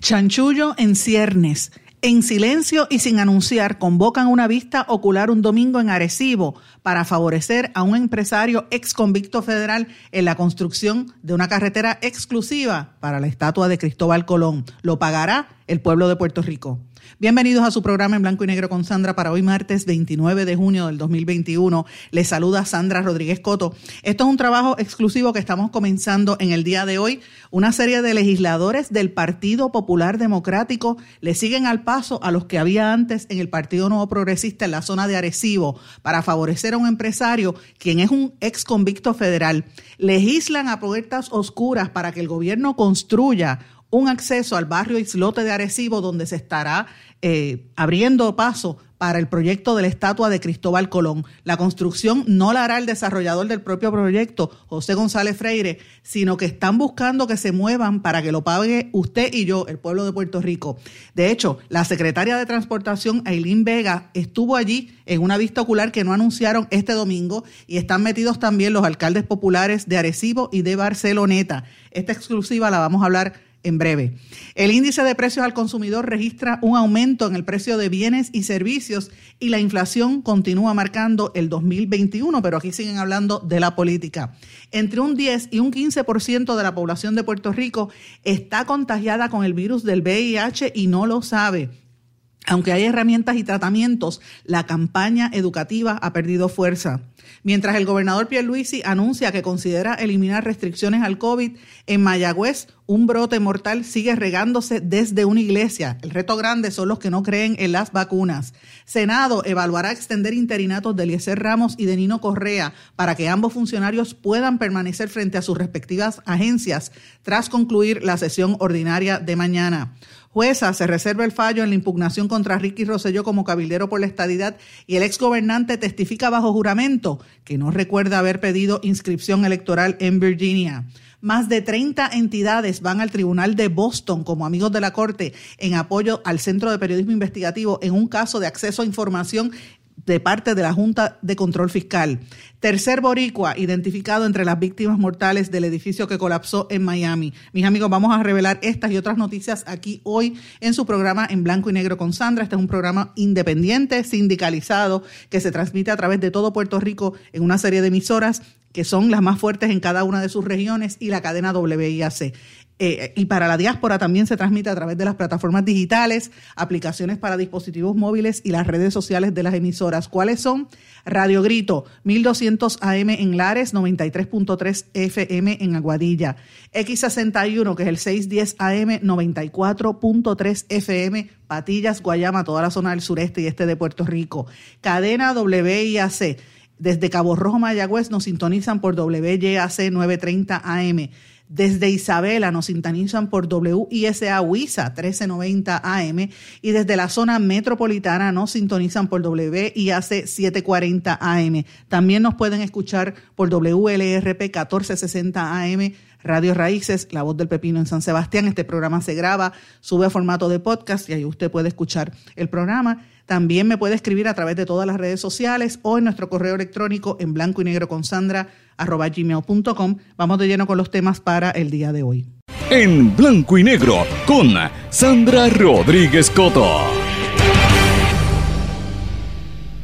Chanchullo en ciernes. En silencio y sin anunciar, convocan una vista ocular un domingo en Arecibo para favorecer a un empresario ex convicto federal en la construcción de una carretera exclusiva para la estatua de Cristóbal Colón. Lo pagará el pueblo de Puerto Rico. Bienvenidos a su programa en blanco y negro con Sandra para hoy martes 29 de junio del 2021. Les saluda Sandra Rodríguez Coto. Esto es un trabajo exclusivo que estamos comenzando en el día de hoy. Una serie de legisladores del Partido Popular Democrático le siguen al paso a los que había antes en el Partido Nuevo Progresista en la zona de Arecibo para favorecer a un empresario quien es un ex convicto federal. Legislan a puertas oscuras para que el gobierno construya un acceso al barrio Islote de Arecibo donde se estará eh, abriendo paso para el proyecto de la estatua de Cristóbal Colón. La construcción no la hará el desarrollador del propio proyecto, José González Freire, sino que están buscando que se muevan para que lo pague usted y yo, el pueblo de Puerto Rico. De hecho, la secretaria de Transportación, Aileen Vega, estuvo allí en una vista ocular que no anunciaron este domingo y están metidos también los alcaldes populares de Arecibo y de Barceloneta. Esta exclusiva la vamos a hablar en breve. El índice de precios al consumidor registra un aumento en el precio de bienes y servicios y la inflación continúa marcando el 2021, pero aquí siguen hablando de la política. Entre un 10 y un 15% de la población de Puerto Rico está contagiada con el virus del VIH y no lo sabe. Aunque hay herramientas y tratamientos, la campaña educativa ha perdido fuerza. Mientras el gobernador Pierluisi anuncia que considera eliminar restricciones al COVID, en Mayagüez un brote mortal sigue regándose desde una iglesia. El reto grande son los que no creen en las vacunas. Senado evaluará extender interinatos de Eliezer Ramos y de Nino Correa para que ambos funcionarios puedan permanecer frente a sus respectivas agencias tras concluir la sesión ordinaria de mañana. Jueza se reserva el fallo en la impugnación contra Ricky Rosselló como cabildero por la estadidad y el exgobernante testifica bajo juramento que no recuerda haber pedido inscripción electoral en Virginia. Más de 30 entidades van al Tribunal de Boston como amigos de la Corte en apoyo al Centro de Periodismo Investigativo en un caso de acceso a información de parte de la Junta de Control Fiscal. Tercer boricua identificado entre las víctimas mortales del edificio que colapsó en Miami. Mis amigos, vamos a revelar estas y otras noticias aquí hoy en su programa en blanco y negro con Sandra. Este es un programa independiente, sindicalizado, que se transmite a través de todo Puerto Rico en una serie de emisoras que son las más fuertes en cada una de sus regiones y la cadena WIAC. Eh, y para la diáspora también se transmite a través de las plataformas digitales, aplicaciones para dispositivos móviles y las redes sociales de las emisoras. ¿Cuáles son? Radio Grito, 1200 AM en Lares, 93.3 FM en Aguadilla. X61, que es el 610 AM, 94.3 FM, Patillas, Guayama, toda la zona del sureste y este de Puerto Rico. Cadena WIAC. Desde Cabo Rojo, Mayagüez, nos sintonizan por WYAC 930 AM. Desde Isabela nos sintonizan por WISA WISA 1390 AM y desde la zona metropolitana nos sintonizan por WIAC 740 AM. También nos pueden escuchar por WLRP 1460 AM. Radio Raíces, La Voz del Pepino en San Sebastián. Este programa se graba, sube a formato de podcast y ahí usted puede escuchar el programa. También me puede escribir a través de todas las redes sociales o en nuestro correo electrónico en blanco y negro con Sandra arroba gmail.com. Vamos de lleno con los temas para el día de hoy. En blanco y negro con Sandra Rodríguez Coto.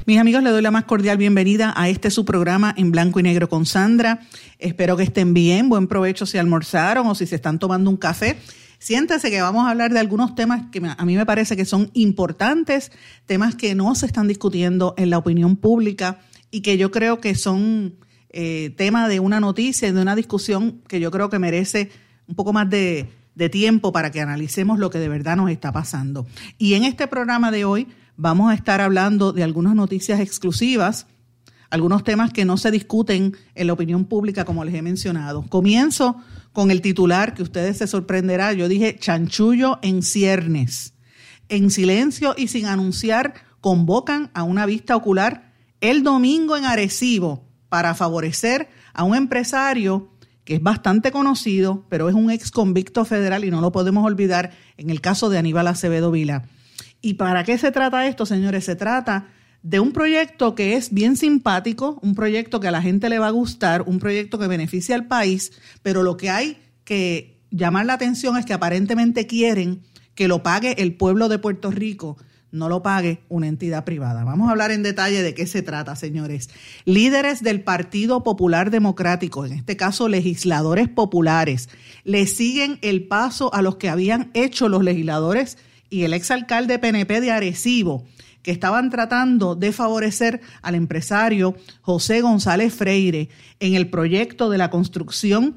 Mis amigos, le doy la más cordial bienvenida a este su programa en blanco y negro con Sandra. Espero que estén bien, buen provecho si almorzaron o si se están tomando un café. Siéntese que vamos a hablar de algunos temas que a mí me parece que son importantes, temas que no se están discutiendo en la opinión pública y que yo creo que son eh, tema de una noticia, de una discusión que yo creo que merece un poco más de, de tiempo para que analicemos lo que de verdad nos está pasando. Y en este programa de hoy vamos a estar hablando de algunas noticias exclusivas algunos temas que no se discuten en la opinión pública, como les he mencionado. Comienzo con el titular que ustedes se sorprenderán. Yo dije chanchullo en ciernes. En silencio y sin anunciar, convocan a una vista ocular el domingo en Arecibo para favorecer a un empresario que es bastante conocido, pero es un ex convicto federal y no lo podemos olvidar en el caso de Aníbal Acevedo Vila. ¿Y para qué se trata esto, señores? Se trata de un proyecto que es bien simpático, un proyecto que a la gente le va a gustar, un proyecto que beneficia al país, pero lo que hay que llamar la atención es que aparentemente quieren que lo pague el pueblo de Puerto Rico, no lo pague una entidad privada. Vamos a hablar en detalle de qué se trata, señores. Líderes del Partido Popular Democrático, en este caso legisladores populares, le siguen el paso a los que habían hecho los legisladores y el exalcalde PNP de Arecibo que estaban tratando de favorecer al empresario José González Freire en el proyecto de la construcción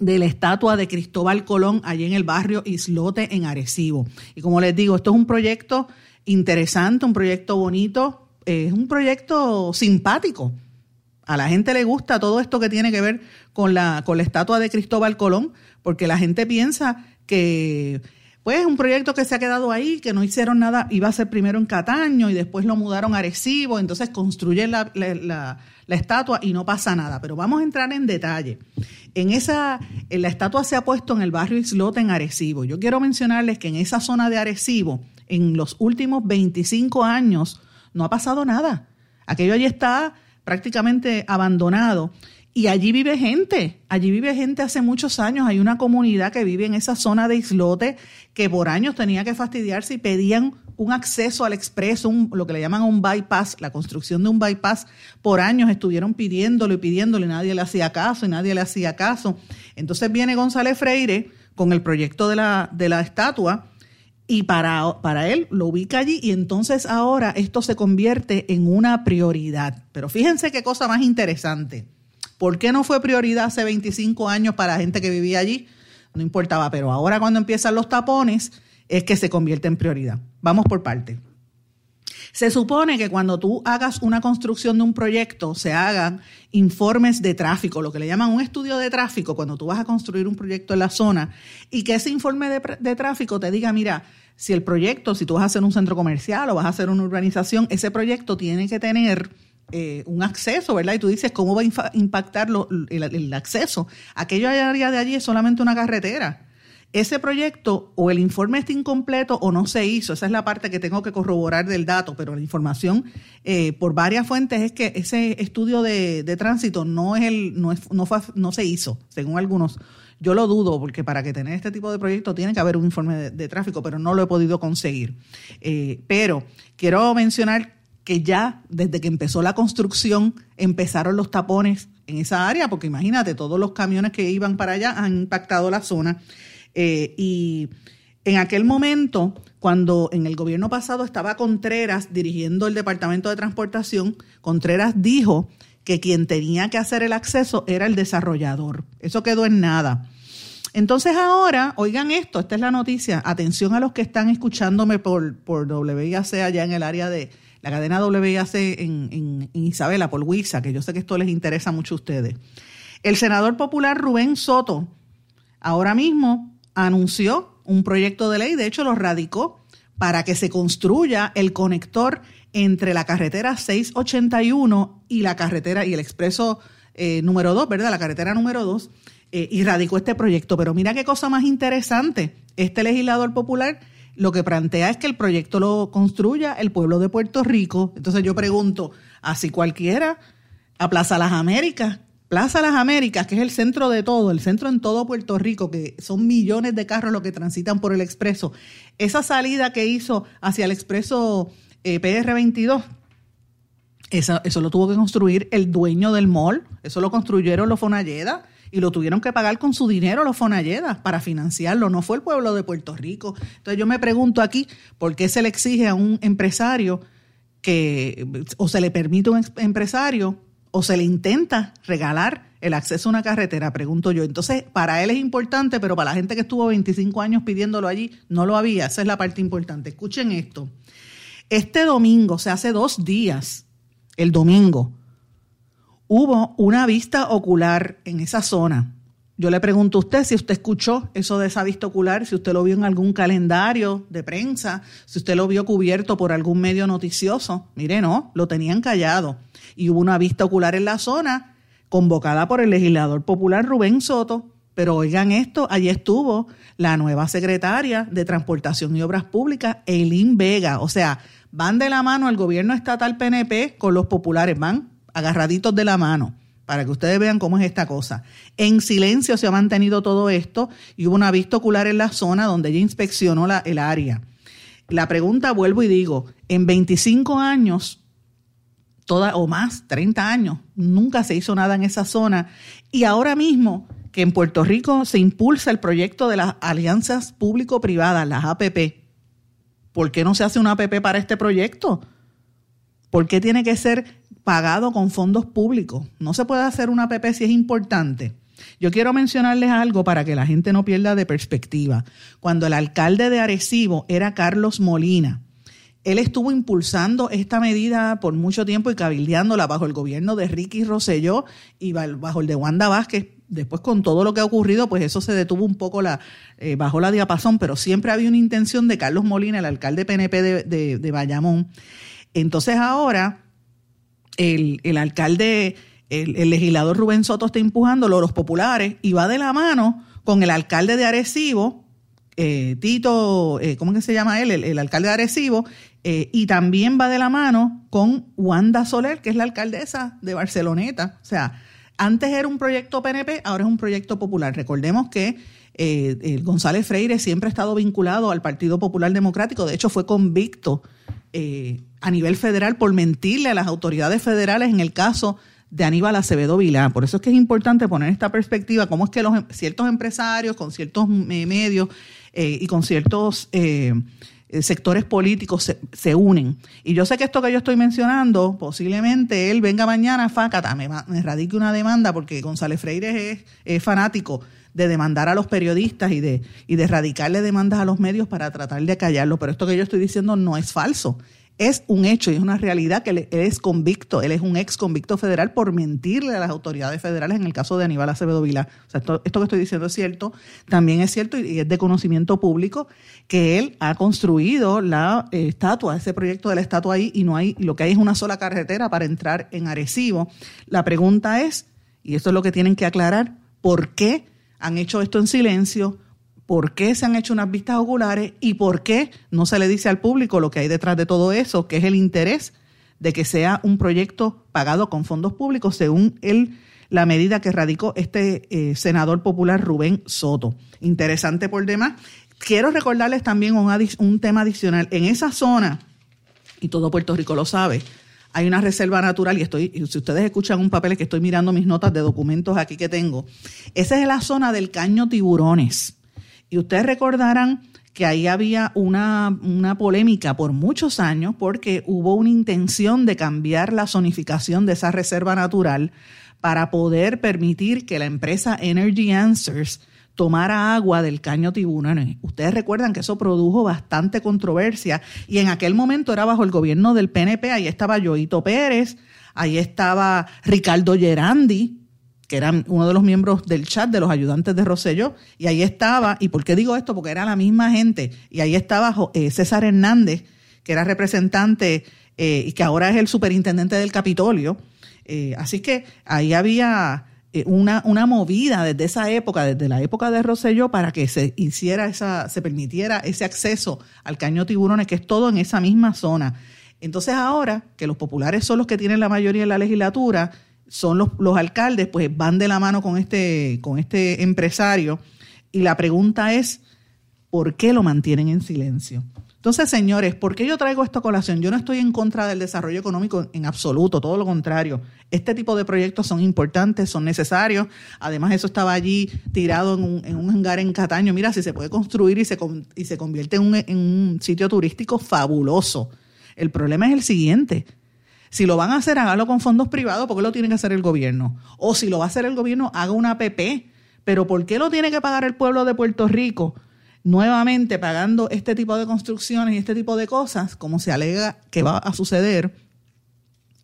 de la estatua de Cristóbal Colón allí en el barrio Islote en Arecibo. Y como les digo, esto es un proyecto interesante, un proyecto bonito, es un proyecto simpático. A la gente le gusta todo esto que tiene que ver con la, con la estatua de Cristóbal Colón, porque la gente piensa que pues un proyecto que se ha quedado ahí, que no hicieron nada, iba a ser primero en Cataño y después lo mudaron a Arecibo, entonces construyen la, la, estatua y no pasa nada. Pero vamos a entrar en detalle. En esa, en la estatua se ha puesto en el barrio Islote en Arecibo. Yo quiero mencionarles que en esa zona de Arecibo, en los últimos 25 años, no ha pasado nada. Aquello allí está prácticamente abandonado. Y allí vive gente, allí vive gente hace muchos años. Hay una comunidad que vive en esa zona de islote que por años tenía que fastidiarse y pedían un acceso al expreso, lo que le llaman un bypass, la construcción de un bypass. Por años estuvieron pidiéndolo y pidiéndolo y nadie le hacía caso y nadie le hacía caso. Entonces viene González Freire con el proyecto de la, de la estatua y para, para él lo ubica allí y entonces ahora esto se convierte en una prioridad. Pero fíjense qué cosa más interesante ¿Por qué no fue prioridad hace 25 años para la gente que vivía allí? No importaba, pero ahora cuando empiezan los tapones es que se convierte en prioridad. Vamos por parte. Se supone que cuando tú hagas una construcción de un proyecto, se hagan informes de tráfico, lo que le llaman un estudio de tráfico, cuando tú vas a construir un proyecto en la zona, y que ese informe de, de tráfico te diga, mira, si el proyecto, si tú vas a hacer un centro comercial o vas a hacer una urbanización, ese proyecto tiene que tener eh, un acceso, ¿verdad? Y tú dices, ¿cómo va a impactar el, acceso? Aquello área de allí es solamente una carretera. Ese proyecto o el informe está incompleto o no se hizo. Esa es la parte que tengo que corroborar del dato, pero la información eh, por varias fuentes es que ese estudio de, tránsito no, es el, no, no, no se hizo, según algunos. Yo lo dudo, porque para que tener este tipo de proyecto tiene que haber un informe de, tráfico, pero no lo he podido conseguir. Eh, pero quiero mencionar que ya desde que empezó la construcción empezaron los tapones en esa área, porque imagínate, todos los camiones que iban para allá han impactado la zona. Eh, y en aquel momento, cuando en el gobierno pasado estaba Contreras dirigiendo el Departamento de Transportación, Contreras dijo que quien tenía que hacer el acceso era el desarrollador. Eso quedó en nada. Entonces ahora, oigan esto, esta es la noticia, atención a los que están escuchándome por, por WIAC allá en el área de, la cadena WIAC en, en, Isabela, por Huiza, que yo sé que esto les interesa mucho a ustedes. El senador popular Rubén Soto ahora mismo anunció un proyecto de ley, de hecho lo radicó, para que se construya el conector entre la carretera 681 y la carretera y el expreso eh, número 2, ¿verdad? La carretera número 2, eh, y radicó este proyecto. Pero mira qué cosa más interesante. Este legislador popular lo que plantea es que el proyecto lo construya el pueblo de Puerto Rico. Entonces yo pregunto, así cualquiera, a Plaza Las Américas, Plaza Las Américas, que es el centro de todo, el centro en todo Puerto Rico, que son millones de carros los que transitan por el expreso. Esa salida que hizo hacia el expreso eh, PR22, eso, lo tuvo que construir el dueño del mall, eso lo construyeron los Fonalleda y lo tuvieron que pagar con su dinero los Fonalledas para financiarlo, no fue el pueblo de Puerto Rico. Entonces yo me pregunto aquí, ¿por qué se le exige a un empresario que, o se le permite a un empresario, o se le intenta regalar el acceso a una carretera, pregunto yo. Entonces, para él es importante, pero para la gente que estuvo 25 años pidiéndolo allí, no lo había. Esa es la parte importante. Escuchen esto. Este domingo, o sea, hace dos días, el domingo, hubo una vista ocular en esa zona. Yo le pregunto a usted si usted escuchó eso de esa vista ocular, si usted lo vio en algún calendario de prensa, si usted lo vio cubierto por algún medio noticioso. Mire, no, lo tenían callado. Y hubo una vista ocular en la zona convocada por el legislador popular Rubén Soto. Pero oigan esto, allí estuvo la nueva secretaria de Transportación y Obras Públicas, Eileen Vega. O sea, van de la mano el gobierno estatal PNP con los populares, van agarraditos de la mano, para que ustedes vean cómo es esta cosa. En silencio se ha mantenido todo esto y hubo una vista ocular en la zona donde ella inspeccionó la, el área. La pregunta, vuelvo y digo, en 25 años, toda, o más, 30 años, nunca se hizo nada en esa zona y ahora mismo que en Puerto Rico se impulsa el proyecto de las alianzas público-privadas, las APP. ¿Por qué no se hace una APP para este proyecto? ¿Por qué tiene que ser pagado con fondos públicos? No se puede hacer una APP si es importante. Yo quiero mencionarles algo para que la gente no pierda de perspectiva. Cuando el alcalde de Arecibo era Carlos Molina, él estuvo impulsando esta medida por mucho tiempo y cabildeándola bajo el gobierno de Ricky Rosselló y bajo el de Wanda Vázquez, después con todo lo que ha ocurrido, pues eso se detuvo un poco eh, bajo la diapasón, pero siempre había una intención de Carlos Molina, el alcalde PNP de, de, Bayamón. Entonces ahora el, alcalde, el, legislador Rubén Soto está empujándolo, los populares, y va de la mano con el alcalde de Arecibo, eh, Tito, eh, ¿cómo que se llama él? El, alcalde de Arecibo, y también va de la mano con Wanda Soler, que es la alcaldesa de Barceloneta. O sea, antes era un proyecto PNP, ahora es un proyecto popular. Recordemos que eh, González Freire siempre ha estado vinculado al Partido Popular Democrático, de hecho fue convicto eh, a nivel federal por mentirle a las autoridades federales en el caso de Aníbal Acevedo Vilá. Por eso es que es importante poner esta perspectiva, cómo es que los, em, ciertos empresarios con ciertos eh, medios y con ciertos eh, sectores políticos se, unen. Y yo sé que esto que yo estoy mencionando, posiblemente él venga mañana, Fácata, me, me radique una demanda, porque González Freire es, fanático de demandar a los periodistas y de, y de radicarle demandas a los medios para tratar de callarlo. Pero esto que yo estoy diciendo no es falso es un hecho y es una realidad que él es convicto, él es un ex convicto federal por mentirle a las autoridades federales en el caso de Aníbal Acevedo Vila. O sea, esto, que estoy diciendo es cierto, también es cierto y es de conocimiento público que él ha construido la eh, estatua, ese proyecto de la estatua ahí y no hay, lo que hay es una sola carretera para entrar en Arecibo. La pregunta es, y esto es lo que tienen que aclarar, ¿por qué han hecho esto en silencio? por qué se han hecho unas vistas oculares y por qué no se le dice al público lo que hay detrás de todo eso, que es el interés de que sea un proyecto pagado con fondos públicos según el, la medida que radicó este eh, senador popular Rubén Soto. Interesante por demás. Quiero recordarles también un tema adicional. En esa zona, y todo Puerto Rico lo sabe, hay una reserva natural y estoy, si ustedes escuchan un papel que estoy mirando mis notas de documentos aquí que tengo, esa es la zona del caño tiburones. Y ustedes recordarán que ahí había una, polémica por muchos años porque hubo una intención de cambiar la zonificación de esa reserva natural para poder permitir que la empresa Energy Answers tomara agua del caño tiburones. Ustedes recuerdan que eso produjo bastante controversia y en aquel momento era bajo el gobierno del PNP, ahí estaba Joito Pérez, ahí estaba Ricardo Gerandi, que era uno de los miembros del chat de los ayudantes de Rosselló, y ahí estaba, ¿y por qué digo esto? Porque era la misma gente, y ahí estaba eh, César Hernández, que era representante eh, y que ahora es el superintendente del Capitolio. Eh, así que ahí había una, una movida desde esa época, desde la época de Rosselló, para que se hiciera esa, se permitiera ese acceso al caño tiburones, que es todo en esa misma zona. Entonces ahora que los populares son los que tienen la mayoría en la legislatura, son los, los, alcaldes, pues van de la mano con este, con este empresario. Y la pregunta es, ¿por qué lo mantienen en silencio? Entonces, señores, ¿por qué yo traigo esta colación? Yo no estoy en contra del desarrollo económico en absoluto, todo lo contrario. Este tipo de proyectos son importantes, son necesarios. Además, eso estaba allí tirado en un, hangar en Cataño. Mira, si se puede construir y se, convierte en un, sitio turístico fabuloso. El problema es el siguiente si lo van a hacer, hágalo con fondos privados, porque lo tiene que hacer el gobierno. O si lo va a hacer el gobierno, haga una APP. Pero ¿por qué lo tiene que pagar el pueblo de Puerto Rico? Nuevamente pagando este tipo de construcciones y este tipo de cosas, como se alega que va a suceder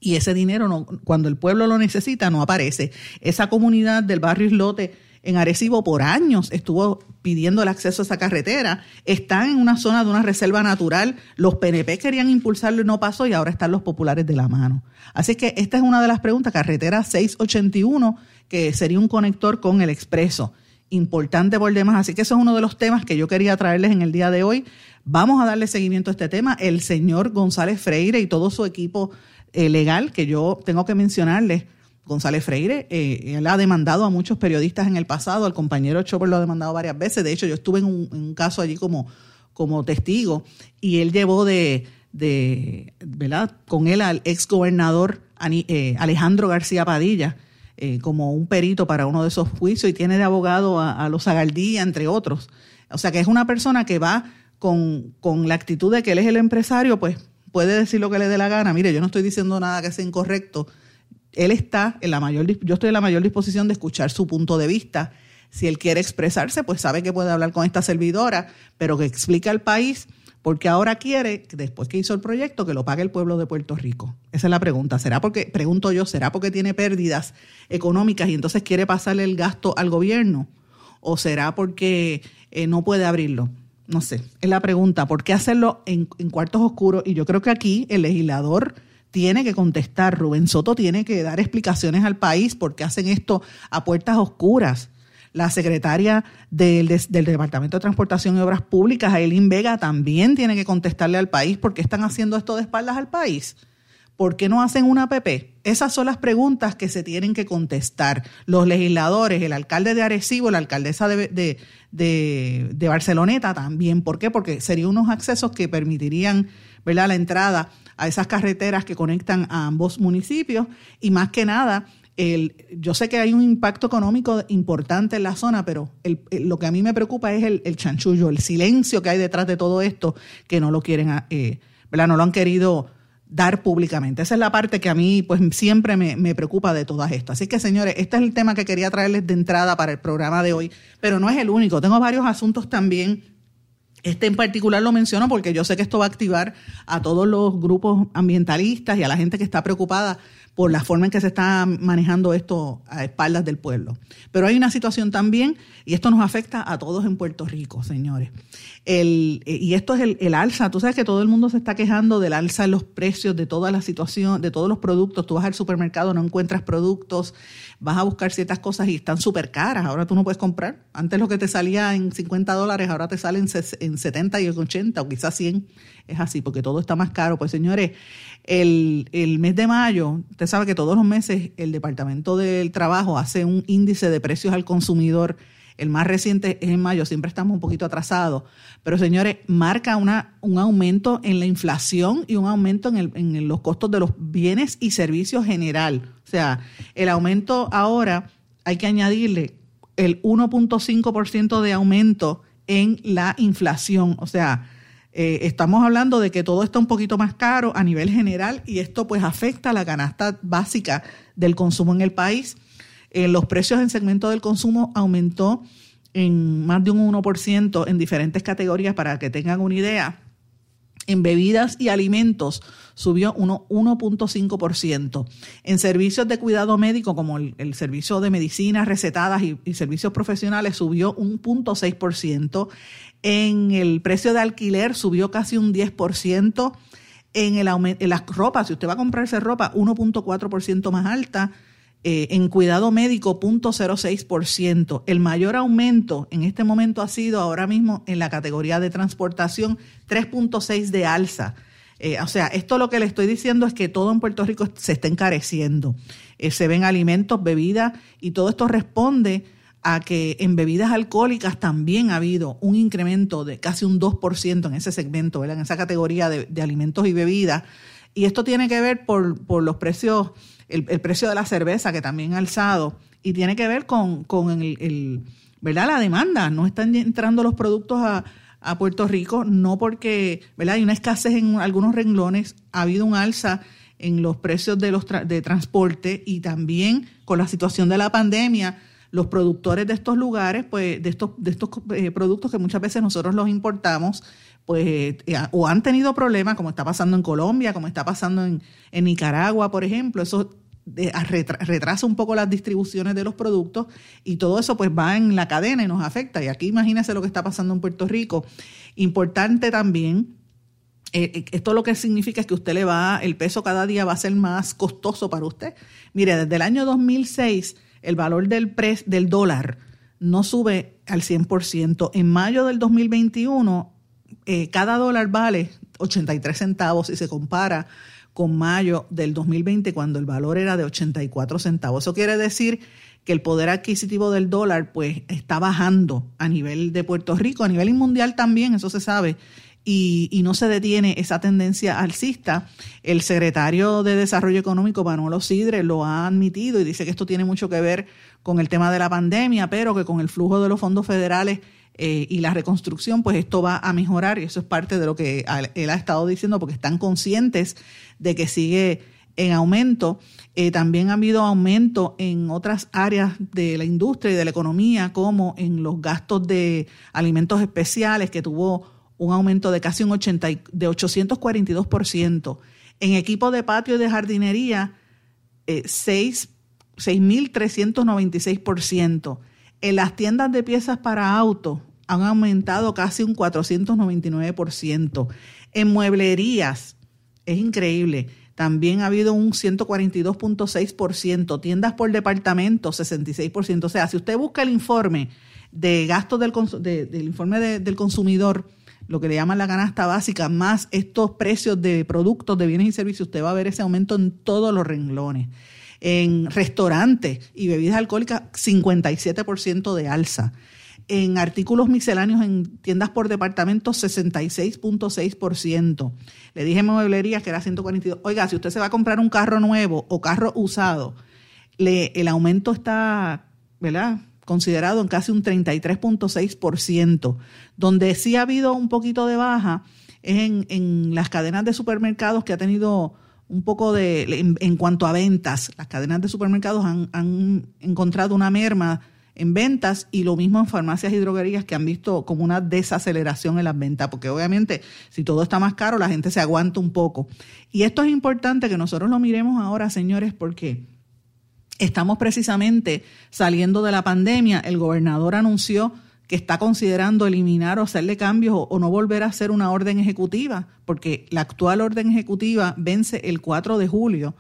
y ese dinero no, cuando el pueblo lo necesita no aparece. Esa comunidad del barrio Islote en Arecibo por años estuvo pidiendo el acceso a esa carretera. Está en una zona de una reserva natural. Los PNP querían impulsarlo y no pasó y ahora están los populares de la mano. Así que esta es una de las preguntas. Carretera 681, que sería un conector con el expreso. Importante por demás. Así que eso es uno de los temas que yo quería traerles en el día de hoy. Vamos a darle seguimiento a este tema. El señor González Freire y todo su equipo eh, legal, que yo tengo que mencionarles González Freire, eh, él ha demandado a muchos periodistas en el pasado, al compañero Chopper lo ha demandado varias veces, de hecho yo estuve en un, caso allí como, como testigo y él llevó de, de ¿verdad? Con él al ex gobernador eh, Alejandro García Padilla eh, como un perito para uno de esos juicios y tiene de abogado a, los Agaldía, entre otros. O sea que es una persona que va con, con la actitud de que él es el empresario, pues puede decir lo que le dé la gana. Mire, yo no estoy diciendo nada que sea incorrecto, él está en la mayor, yo estoy en la mayor disposición de escuchar su punto de vista. Si él quiere expresarse, pues sabe que puede hablar con esta servidora, pero que explique al país porque ahora quiere, después que hizo el proyecto, que lo pague el pueblo de Puerto Rico. Esa es la pregunta. ¿Será porque, pregunto yo, será porque tiene pérdidas económicas y entonces quiere pasarle el gasto al gobierno? ¿O será porque eh, no puede abrirlo? No sé, es la pregunta. ¿Por qué hacerlo en, en cuartos oscuros? Y yo creo que aquí el legislador tiene que contestar, Rubén Soto tiene que dar explicaciones al país porque hacen esto a puertas oscuras. La secretaria del, Departamento de Transportación y Obras Públicas, Aileen Vega, también tiene que contestarle al país por qué están haciendo esto de espaldas al país. ¿Por qué no hacen una APP? Esas son las preguntas que se tienen que contestar. Los legisladores, el alcalde de Arecibo, la alcaldesa de, Barceloneta también. ¿Por qué? Porque serían unos accesos que permitirían la entrada a esas carreteras que conectan a ambos municipios y más que nada, yo sé que hay un impacto económico importante en la zona, pero lo que a mí me preocupa es el, chanchullo, el silencio que hay detrás de todo esto, que no lo quieren, eh, ¿verdad? No lo han querido dar públicamente. Esa es la parte que a mí pues siempre me, me, preocupa de todas esto. Así que señores, este es el tema que quería traerles de entrada para el programa de hoy, pero no es el único. Tengo varios asuntos también este en particular lo menciono porque yo sé que esto va a activar a todos los grupos ambientalistas y a la gente que está preocupada por la forma en que se está manejando esto a espaldas del pueblo. Pero hay una situación también, y esto nos afecta a todos en Puerto Rico, señores. El, y esto es el, alza. Tú sabes que todo el mundo se está quejando del alza en los precios de toda la situación, de todos los productos. Tú vas al supermercado, no encuentras productos, vas a buscar ciertas cosas y están súper caras. Ahora tú no puedes comprar. Antes lo que te salía en 50 dólares, ahora te sale en 70 y 80 o quizás 100. Es así, porque todo está más caro. Pues señores, el, mes de mayo, usted sabe que todos los meses el Departamento del Trabajo hace un índice de precios al consumidor. El más reciente es en mayo, siempre estamos un poquito atrasados. Pero señores, marca una, un aumento en la inflación y un aumento en, el, en los costos de los bienes y servicios general. O sea, el aumento ahora hay que añadirle el 1.5% de aumento en la inflación. O sea, eh, estamos hablando de que todo está un poquito más caro a nivel general y esto pues afecta a la canasta básica del consumo en el país. Eh, los precios en segmento del consumo aumentó en más de un 1% en diferentes categorías para que tengan una idea. En bebidas y alimentos subió 1.5%. En servicios de cuidado médico, como el, servicio de medicinas recetadas y, servicios profesionales, subió un 0.6%. En el precio de alquiler subió casi un 10%. En, el en las ropas, si usted va a comprarse ropa, 1.4% más alta. Eh, en cuidado médico, 0.06%. El mayor aumento en este momento ha sido ahora mismo en la categoría de transportación, 3.6% de alza. Eh, o sea, esto lo que le estoy diciendo es que todo en Puerto Rico se está encareciendo. Eh, se ven alimentos, bebidas y todo esto responde a que en bebidas alcohólicas también ha habido un incremento de casi un 2% en ese segmento, en esa categoría de, alimentos y bebidas. Y esto tiene que ver por, por los precios, el, precio de la cerveza que también ha alzado y tiene que ver con, el, ¿verdad? la demanda. No están entrando los productos a, a Puerto Rico, no porque ¿verdad? hay una escasez en algunos renglones, ha habido un alza en los precios de, los de transporte y también con la situación de la pandemia los productores de estos lugares, pues de estos, de estos eh, productos que muchas veces nosotros los importamos, pues, eh, o han tenido problemas, como está pasando en Colombia, como está pasando en, Nicaragua, por ejemplo, eso retrasa un poco las distribuciones de los productos y todo eso pues va en la cadena y nos afecta. Y aquí imagínese lo que está pasando en Puerto Rico. Importante también, eh, eh, esto lo que significa es que usted le va, el peso cada día va a ser más costoso para usted. Mire, desde el año 2006 el valor del, del dólar no sube al 100%. En mayo del 2021 eh, cada dólar vale 83 centavos si se compara con mayo del 2020 cuando el valor era de 84 centavos. Eso quiere decir que el poder adquisitivo del dólar pues está bajando a nivel de Puerto Rico, a nivel mundial también, eso se sabe. Y, no se detiene esa tendencia alcista. El secretario de Desarrollo Económico, Manolo Sidre, lo ha admitido y dice que esto tiene mucho que ver con el tema de la pandemia, pero que con el flujo de los fondos federales eh, y la reconstrucción, pues esto va a mejorar y eso es parte de lo que él ha estado diciendo porque están conscientes de que sigue en aumento. Eh, también ha habido aumento en otras áreas de la industria y de la economía, como en los gastos de alimentos especiales, que tuvo un aumento de casi un 80, de 842%. En equipo de patio y de jardinería, eh, 6.396%. En las tiendas de piezas para autos, han aumentado casi un 499%. En mueblerías, es increíble, también ha habido un 142.6%, tiendas por departamento 66%. O sea, si usted busca el informe de gastos del, informe del consumidor, lo que le llaman la canasta básica, más estos precios de productos, de bienes y servicios, usted va a ver ese aumento en todos los renglones. En restaurantes y bebidas alcohólicas, 57% de alza en artículos misceláneos en tiendas por departamento 66.6%. Le dije en mueblerías que era 142. Oiga, si usted se va a comprar un carro nuevo o carro usado, le, el aumento está, ¿verdad? Considerado en casi un 33.6%. Donde sí ha habido un poquito de baja es en, en las cadenas de supermercados que ha tenido un poco de, en, cuanto a ventas, las cadenas de supermercados han, han encontrado una merma en ventas y lo mismo en farmacias y droguerías que han visto como una desaceleración en las ventas, porque obviamente si todo está más caro, la gente se aguanta un poco. Y esto es importante que nosotros lo miremos ahora, señores, porque estamos precisamente saliendo de la pandemia. El gobernador anunció que está considerando eliminar o hacerle cambios o, no volver a hacer una orden ejecutiva, porque la actual orden ejecutiva vence el 4 de julio.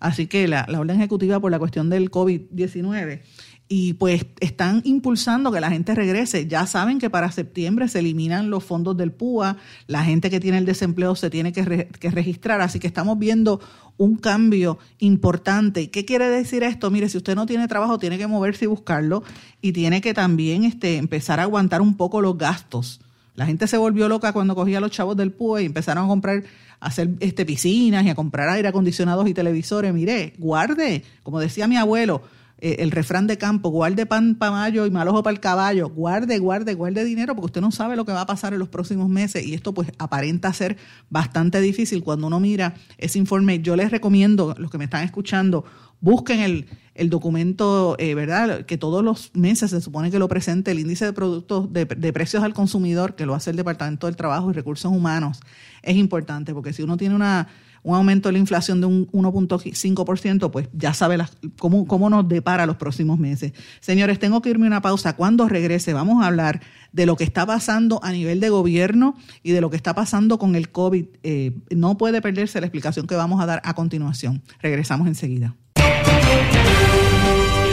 Así que la, la orden ejecutiva por la cuestión del COVID-19 y pues están impulsando que la gente regrese. Ya saben que para septiembre se eliminan los fondos del PUA, la gente que tiene el desempleo se tiene que, registrar, así que estamos viendo un cambio importante. ¿Qué quiere decir esto? Mire, si usted no tiene trabajo, tiene que moverse y buscarlo y tiene que también este, empezar a aguantar un poco los gastos. La gente se volvió loca cuando cogía a los chavos del PUA y empezaron a comprar, a hacer este, piscinas y a comprar aire acondicionados y televisores. Mire, guarde, como decía mi abuelo, eh, el refrán de campo, guarde pan para mayo y mal ojo para el caballo, guarde, guarde, guarde dinero porque usted no sabe lo que va a pasar en los próximos meses y esto pues aparenta ser bastante difícil cuando uno mira ese informe. Yo les recomiendo, los que me están escuchando, busquen el, el documento, eh, ¿verdad? Que todos los meses se supone que lo presente el índice de productos de, de, precios al consumidor, que lo hace el Departamento del Trabajo y Recursos Humanos. Es importante porque si uno tiene una un aumento de la inflación de un 1.5%, pues ya sabe cómo, cómo nos depara los próximos meses. Señores, tengo que irme a una pausa. Cuando regrese vamos a hablar de lo que está pasando a nivel de gobierno y de lo que está pasando con el COVID. Eh, no puede perderse la explicación que vamos a dar a continuación. Regresamos enseguida.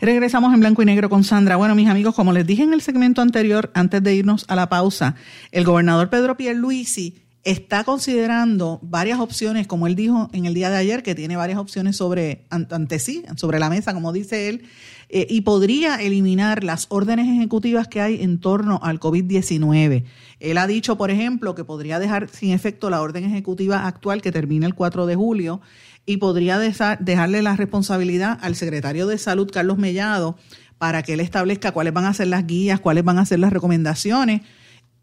Regresamos en blanco y negro con Sandra. Bueno, mis amigos, como les dije en el segmento anterior, antes de irnos a la pausa, el gobernador Pedro Pierluisi está considerando varias opciones, como él dijo en el día de ayer, que tiene varias opciones sobre ante sí, sobre la mesa, como dice él, eh, y podría eliminar las órdenes ejecutivas que hay en torno al COVID-19. Él ha dicho, por ejemplo, que podría dejar sin efecto la orden ejecutiva actual que termina el 4 de julio y podría dejarle la responsabilidad al secretario de Salud, Carlos Mellado, para que él establezca cuáles van a ser las guías, cuáles van a ser las recomendaciones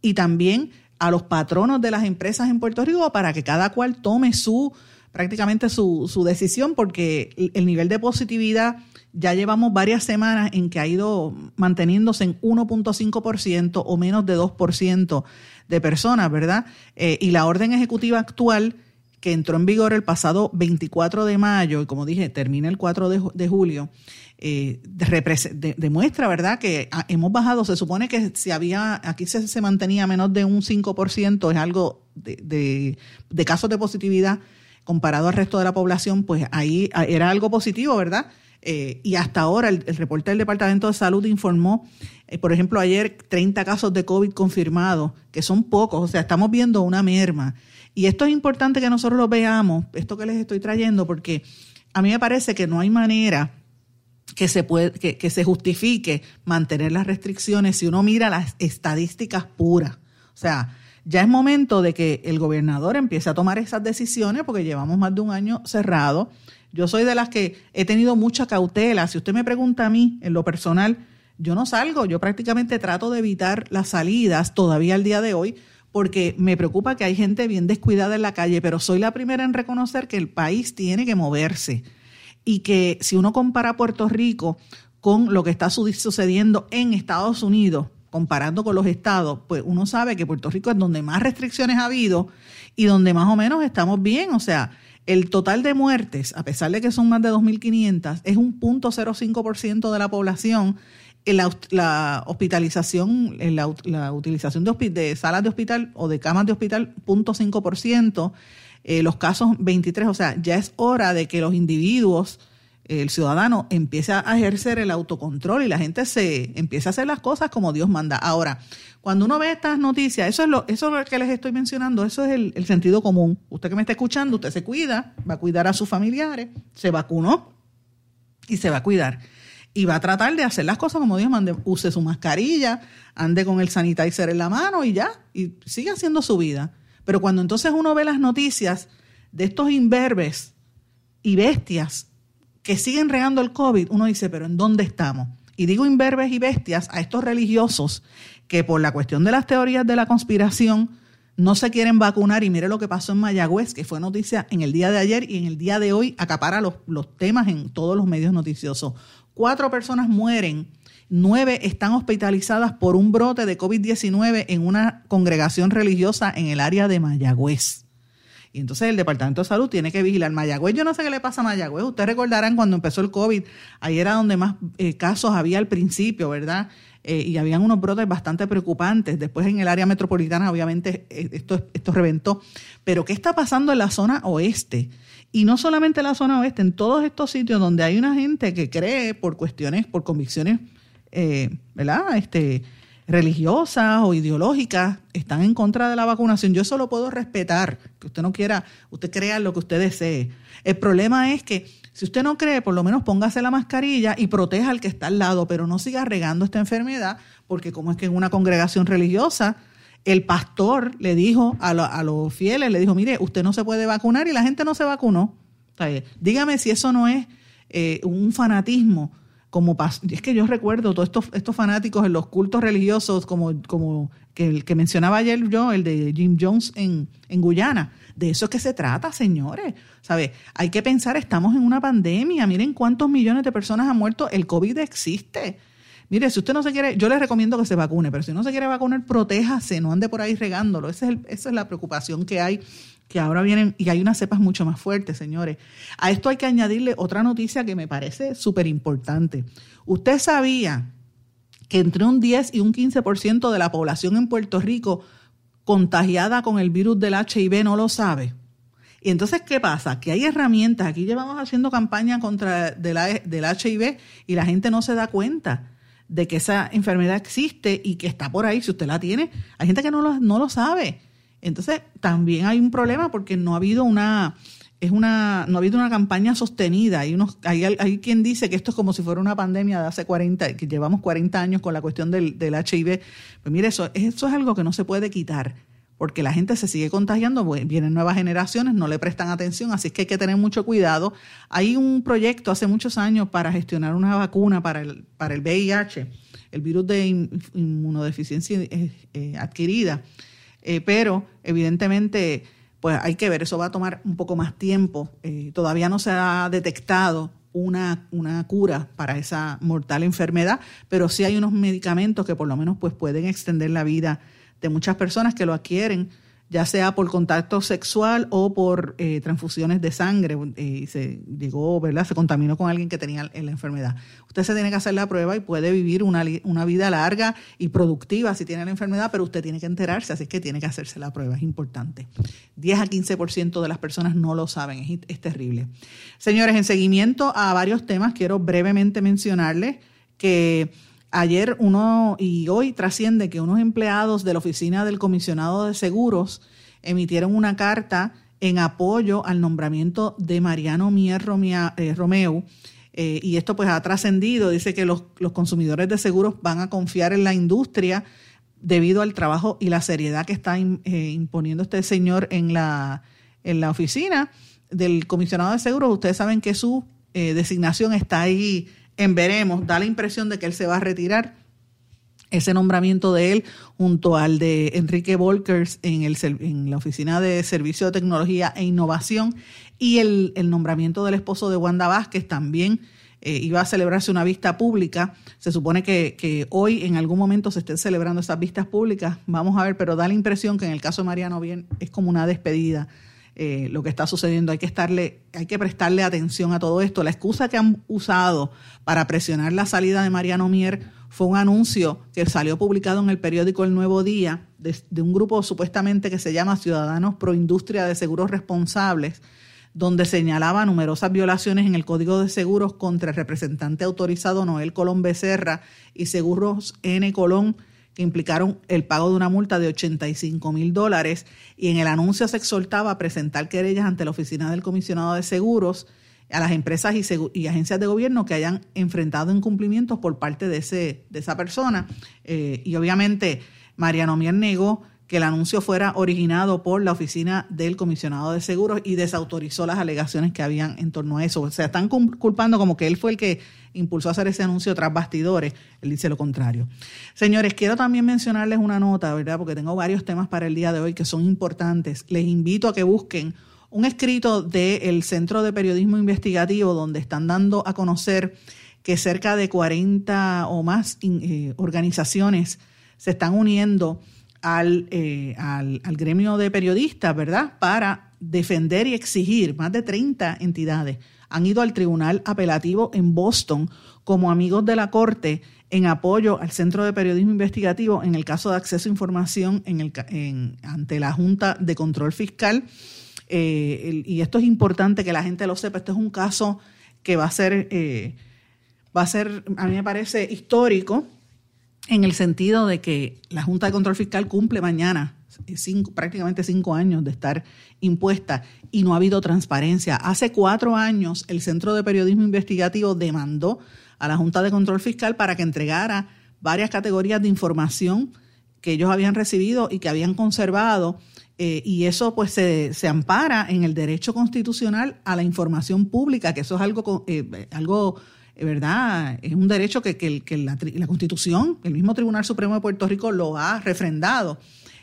y también a los patronos de las empresas en Puerto Rico para que cada cual tome su prácticamente su, su decisión porque el nivel de positividad ya llevamos varias semanas en que ha ido manteniéndose en 1.5% o menos de 2% de personas, ¿verdad? Eh, y la orden ejecutiva actual que entró en vigor el pasado 24 de mayo y como dije, termina el 4 de, julio, eh, demuestra, ¿verdad?, que hemos bajado, se supone que si había, aquí se, se mantenía menos de un 5%, es algo de, de casos de positividad comparado al resto de la población, pues ahí era algo positivo, ¿verdad? Eh, y hasta ahora el, reporte del Departamento de Salud informó, eh, por ejemplo, ayer 30 casos de COVID confirmados, que son pocos, o sea, estamos viendo una merma. Y esto es importante que nosotros lo veamos, esto que les estoy trayendo, porque a mí me parece que no hay manera que se, que, que se justifique mantener las restricciones si uno mira las estadísticas puras. O sea, ya es momento de que el gobernador empiece a tomar esas decisiones porque llevamos más de un año cerrado yo soy de las que he tenido mucha cautela. Si usted me pregunta a mí, en lo personal, yo no salgo. Yo prácticamente trato de evitar las salidas todavía al día de hoy porque me preocupa que hay gente bien descuidada en la calle, pero soy la primera en reconocer que el país tiene que moverse y que si uno compara Puerto Rico con lo que está sucediendo en Estados Unidos, comparando con los estados, pues uno sabe que Puerto Rico es donde más restricciones ha habido y donde más o menos estamos bien. O sea, el total de muertes, a pesar de que son más de 2.500, es un 0.05% de la población. La, la hospitalización, la, la utilización de, de, salas de hospital o de camas de hospital, 0.5%. Eh, los casos 23, o sea, ya es hora de que los individuos el ciudadano empieza a ejercer el autocontrol y la gente se empieza a hacer las cosas como Dios manda. Ahora, cuando uno ve estas noticias, eso es lo, eso lo que les estoy mencionando, eso es el, sentido común. Usted que me está escuchando, usted se cuida, va a cuidar a sus familiares, se vacunó y se va a cuidar. Y va a tratar de hacer las cosas como Dios manda. Use su mascarilla, ande con el sanitizer en la mano y ya, y sigue haciendo su vida. Pero cuando entonces uno ve las noticias de estos imberbes y bestias que siguen regando el COVID, uno dice, pero ¿en dónde estamos? Y digo imberbes y bestias a estos religiosos que por la cuestión de las teorías de la conspiración no se quieren vacunar y mire lo que pasó en Mayagüez, que fue noticia en el día de ayer y en el día de hoy acapara los, los temas en todos los medios noticiosos. Cuatro personas mueren, nueve están hospitalizadas por un brote de COVID-19 en una congregación religiosa en el área de Mayagüez. Y entonces el Departamento de Salud tiene que vigilar. Mayagüez, yo no sé qué le pasa a Mayagüez. Ustedes recordarán cuando empezó el COVID, ahí era donde más eh, casos había al principio, ¿verdad? Eh, y habían unos brotes bastante preocupantes. Después en el área metropolitana, obviamente, eh, esto, esto reventó. Pero ¿qué está pasando en la zona oeste? Y no solamente en la zona oeste, en todos estos sitios donde hay una gente que cree por cuestiones, por convicciones, ¿verdad? Este, religiosas o ideológicas están en contra de la vacunación. Yo eso lo puedo respetar, que usted no quiera, usted crea lo que usted desee. El problema es que si usted no cree, por lo menos póngase la mascarilla y proteja al que está al lado, pero no siga regando esta enfermedad, porque como es que en una congregación religiosa, el pastor le dijo a, a los fieles, le dijo, mire, usted no se puede vacunar y la gente no se vacunó. Dígame si eso no es eh, un fanatismo como es que yo recuerdo todos estos, estos fanáticos en los cultos religiosos, como, como que el que mencionaba ayer yo, el de Jim Jones en, en Guyana. De eso es que se trata, señores. ¿Sabe? Hay que pensar, estamos en una pandemia. Miren cuántos millones de personas han muerto. El COVID existe. Mire, si usted no se quiere, yo le recomiendo que se vacune, pero si no se quiere vacunar, protéjase, no ande por ahí regándolo. Esa es, la preocupación que hay que ahora vienen, y hay unas cepas mucho más fuertes, señores. A esto hay que añadirle otra noticia que me parece súper importante. Usted sabía que entre un 10 y un 15% de la población en Puerto Rico contagiada con el virus del HIV no lo sabe. Y entonces, ¿qué pasa? Que hay herramientas. Aquí llevamos haciendo campaña contra del HIV y la gente no se da cuenta de que esa enfermedad existe y que está por ahí. Si usted la tiene, hay gente que no lo, no lo sabe. Entonces, también hay un problema porque no ha habido una, es una, no ha habido una campaña sostenida. Hay, unos, hay, hay, quien dice que esto es como si fuera una pandemia de hace 40, que llevamos 40 años con la cuestión del, del HIV. Pues mire, eso, eso es algo que no se puede quitar, porque la gente se sigue contagiando, vienen nuevas generaciones, no le prestan atención, así es que hay que tener mucho cuidado. Hay un proyecto hace muchos años para gestionar una vacuna para el, para el VIH, el virus de inmunodeficiencia eh, eh, adquirida, eh, pero evidentemente pues hay que ver, eso va a tomar un poco más tiempo. Todavía no se ha detectado una, una, cura para esa mortal enfermedad, pero sí hay unos medicamentos que por lo menos pues pueden extender la vida de muchas personas que lo adquieren ya sea por contacto sexual o por eh, transfusiones de sangre, y se llegó, ¿verdad? Se contaminó con alguien que tenía la enfermedad. Usted se tiene que hacer la prueba y puede vivir una, una vida larga y productiva si tiene la enfermedad, pero usted tiene que enterarse, así que tiene que hacerse la prueba, es importante. 10 a 15% de las personas no lo saben, es, es terrible. Señores, en seguimiento a varios temas, quiero brevemente mencionarles que Ayer uno y hoy trasciende que unos empleados de la oficina del comisionado de seguros emitieron una carta en apoyo al nombramiento de Mariano Mier eh, Romeo. Eh, y esto pues ha trascendido, dice que los, consumidores de seguros van a confiar en la industria debido al trabajo y la seriedad que está eh, imponiendo este señor en la, en la oficina del comisionado de seguros. Ustedes saben que su designación está ahí en veremos, da la impresión de que él se va a retirar. Ese nombramiento de él junto al de Enrique Volkers en, el, en la Oficina de Servicio de Tecnología e Innovación y el, nombramiento del esposo de Wanda Vázquez también eh, iba a celebrarse una vista pública. Se supone que, que, hoy en algún momento se estén celebrando esas vistas públicas. Vamos a ver, pero da la impresión que en el caso de Mariano Bien es como una despedida eh, lo que está sucediendo. Hay que, estarle, hay que prestarle atención a todo esto. La excusa que han usado para presionar la salida de Mariano Mier fue un anuncio que salió publicado en el periódico El Nuevo Día de, un grupo supuestamente que se llama Ciudadanos Pro Industria de Seguros Responsables, donde señalaba numerosas violaciones en el Código de Seguros contra el representante autorizado Noel Colón Becerra y Seguros N. Colón que implicaron el pago de una multa de 85 mil dólares y en el anuncio se exhortaba a presentar querellas ante la oficina del comisionado de seguros a las empresas y, agencias de gobierno que hayan enfrentado incumplimientos por parte de, ese, de esa persona. Eh, y obviamente Mariano Mier negó que el anuncio fuera originado por la oficina del comisionado de seguros y desautorizó las alegaciones que habían en torno a eso. O sea, están culpando como que él fue el que impulsó a hacer ese anuncio tras bastidores. Él dice lo contrario. Señores, quiero también mencionarles una nota, ¿verdad? Porque tengo varios temas para el día de hoy que son importantes. Les invito a que busquen un escrito del Centro de Periodismo Investigativo donde están dando a conocer que cerca de 40 o más eh, organizaciones se están uniendo eh, al, al, gremio de periodistas, ¿verdad? Para defender y exigir, más de 30 entidades han ido al Tribunal Apelativo en Boston como amigos de la Corte en apoyo al Centro de Periodismo Investigativo en el caso de acceso a información en el, ante la Junta de Control Fiscal. Eh, y esto es importante que la gente lo sepa, esto es un caso que va a ser, eh, va a ser, a mí me parece histórico, en el sentido de que la Junta de Control Fiscal cumple mañana prácticamente cinco años de estar impuesta y no ha habido transparencia. Hace cuatro años el Centro de Periodismo Investigativo demandó a la Junta de Control Fiscal para que entregara varias categorías de información que ellos habían recibido y que habían conservado. Eh, y eso pues se, se, ampara en el derecho constitucional a la información pública, que eso es algo, eh, algo ¿verdad? Es un derecho que, la, Constitución, el mismo Tribunal Supremo de Puerto Rico lo ha refrendado.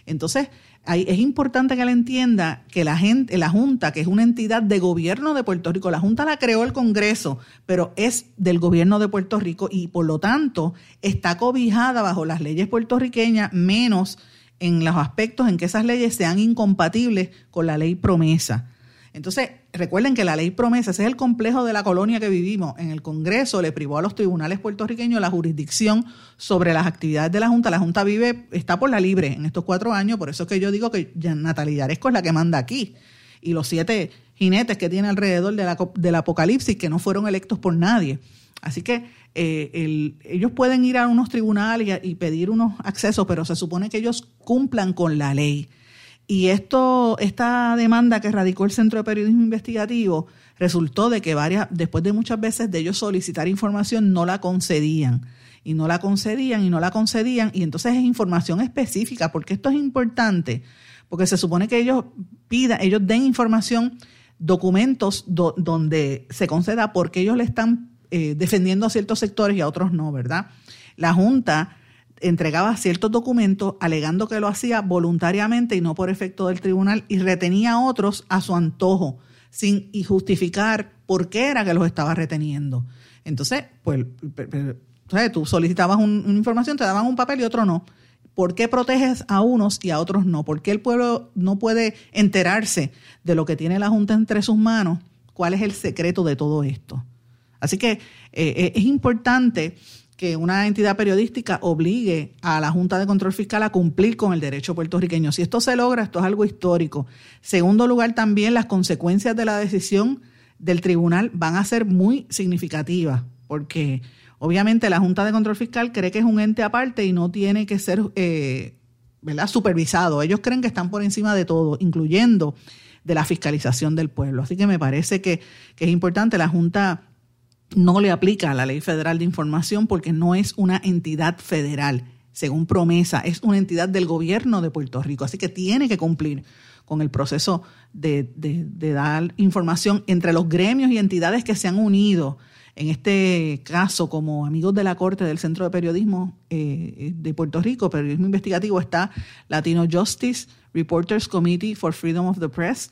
Entonces, es importante que él entienda que la, gente, la Junta, que es una entidad de gobierno de Puerto Rico, la Junta la creó el Congreso, pero es del gobierno de Puerto Rico y por lo tanto está cobijada bajo las leyes puertorriqueñas, menos en los aspectos en que esas leyes sean incompatibles con la ley promesa. Entonces, recuerden que la ley promesa, ese es el complejo de la colonia que vivimos. En el Congreso le privó a los tribunales puertorriqueños la jurisdicción sobre las actividades de la Junta. La Junta vive, está por la libre en estos cuatro años, por eso es que yo digo que Natalia Yaresco es la que manda aquí. Y los siete jinetes que tiene alrededor del apocalipsis que no fueron electos por nadie. Así que eh, ellos pueden ir a unos tribunales y pedir unos accesos, pero se supone que ellos cumplan con la ley Y esto, esta demanda que radicó el Centro de Periodismo Investigativo resultó de que varias, después de muchas veces de ellos solicitar información, no la concedían. Y no la concedían y no la concedían. Y entonces es información específica, porque esto es importante, porque se supone que ellos pidan, ellos den información, documentos donde se conceda porque ellos le están eh, defendiendo a ciertos sectores y a otros no, ¿verdad? La Junta entregaba ciertos documentos alegando que lo hacía voluntariamente y no por efecto del tribunal y retenía a otros a su antojo sin justificar por qué era que los estaba reteniendo. Entonces, pues, tú solicitabas una información, te daban un papel y otro no. ¿Por qué proteges a unos y a otros no? ¿Por qué el pueblo no puede enterarse de lo que tiene la Junta entre sus manos? ¿Cuál es el secreto de todo esto? Así que eh, eh, es importante que una entidad periodística obligue a la Junta de Control Fiscal a cumplir con el derecho puertorriqueño. Si esto se logra, esto es algo histórico. Segundo lugar, también las consecuencias de la decisión del tribunal van a ser muy significativas, porque obviamente la Junta de Control Fiscal cree que es un ente aparte y no tiene que ser eh, ¿verdad? supervisado. Ellos creen que están por encima de todo, incluyendo de la fiscalización del pueblo. Así que me parece que, que es importante la Junta no le aplica a la Ley Federal de Información porque no es una entidad federal, según promesa, es una entidad del gobierno de Puerto Rico, así que tiene que cumplir con el proceso de, dar información entre los gremios y entidades que se han unido. En este caso, como amigos de la Corte del Centro de Periodismo eh, de Puerto Rico, Periodismo Investigativo, está Latino Justice Reporters Committee for Freedom of the Press,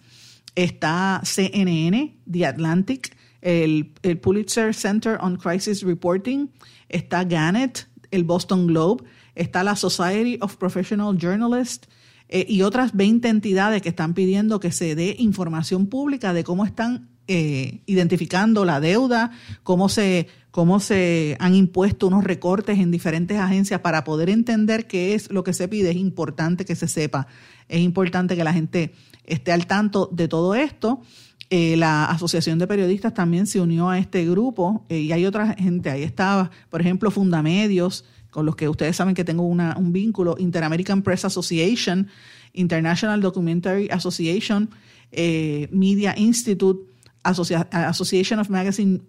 está CNN, The Atlantic, el, Pulitzer Center on Crisis Reporting, está Gannett, el Boston Globe, está la Society of Professional Journalists eh, y otras 20 entidades que están pidiendo que se dé información pública de cómo están eh, identificando la deuda, cómo se, cómo se han impuesto unos recortes en diferentes agencias para poder entender qué es lo que se pide. Es importante que se sepa, es importante que la gente esté al tanto de todo esto. Eh, la Asociación de Periodistas también se unió a este grupo eh, y hay otra gente, ahí estaba, por ejemplo, Fundamedios, con los que ustedes saben que tengo un vínculo, Interamerican Press Association, International Documentary Association, eh, Media Institute, Association of Magazine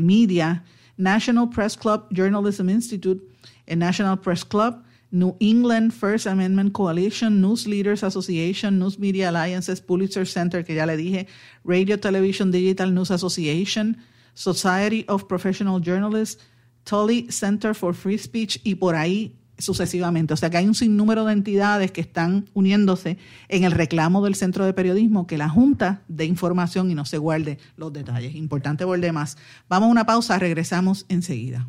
Media, National Press Club Journalism Institute, National Press Club, New England First Amendment Coalition, News Leaders Association, News Media Alliances, Pulitzer Center, que ya le dije, Radio Television Digital News Association, Society of Professional Journalists, Tully Center for Free Speech y por ahí sucesivamente. O sea que hay un sinnúmero de entidades que están uniéndose en el reclamo del Centro de Periodismo que la Junta dé información y no se guarde los detalles. Importante por demás. Vamos a una pausa, regresamos enseguida.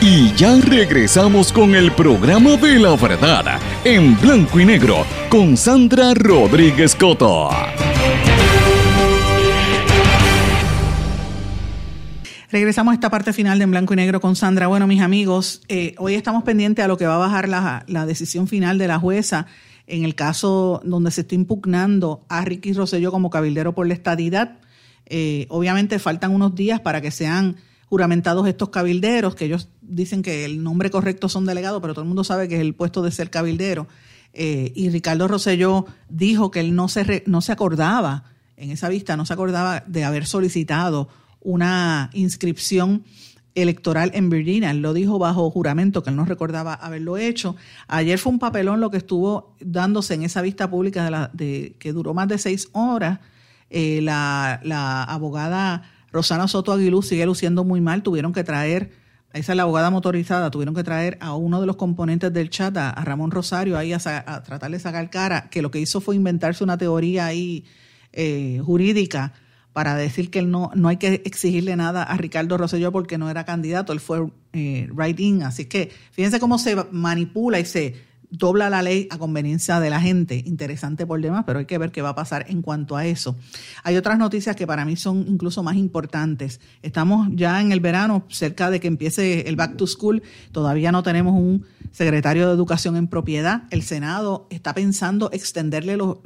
Y ya regresamos con el programa de la verdad en blanco y negro con Sandra Rodríguez Coto. Regresamos a esta parte final de En Blanco y Negro con Sandra. Bueno, mis amigos, eh, hoy estamos pendientes a lo que va a bajar la, la decisión final de la jueza en el caso donde se está impugnando a Ricky Rosselló como cabildero por la estadidad. Eh, obviamente faltan unos días para que sean juramentados estos cabilderos, que ellos dicen que el nombre correcto son delegados, pero todo el mundo sabe que es el puesto de ser cabildero. Eh, y Ricardo Rosselló dijo que él no se, re, no se acordaba, en esa vista, no se acordaba de haber solicitado una inscripción electoral en Virginia. Él lo dijo bajo juramento, que él no recordaba haberlo hecho. Ayer fue un papelón lo que estuvo dándose en esa vista pública de la, de, que duró más de seis horas eh, la, abogada Rosana Soto Aguilú sigue luciendo muy mal. Tuvieron que traer, esa es la abogada motorizada, tuvieron que traer a uno de los componentes del chat, a, Ramón Rosario, ahí a, a, tratar de sacar cara, que lo que hizo fue inventarse una teoría ahí eh, jurídica para decir que no, no hay que exigirle nada a Ricardo Rosselló porque no era candidato, él fue eh, right-in. Así que fíjense cómo se manipula y se dobla la ley a conveniencia de la gente. Interesante por demás, pero hay que ver qué va a pasar en cuanto a eso. Hay otras noticias que para mí son incluso más importantes. Estamos ya en el verano, cerca de que empiece el back to school. Todavía no tenemos un secretario de Educación en propiedad. El Senado está pensando extenderle los,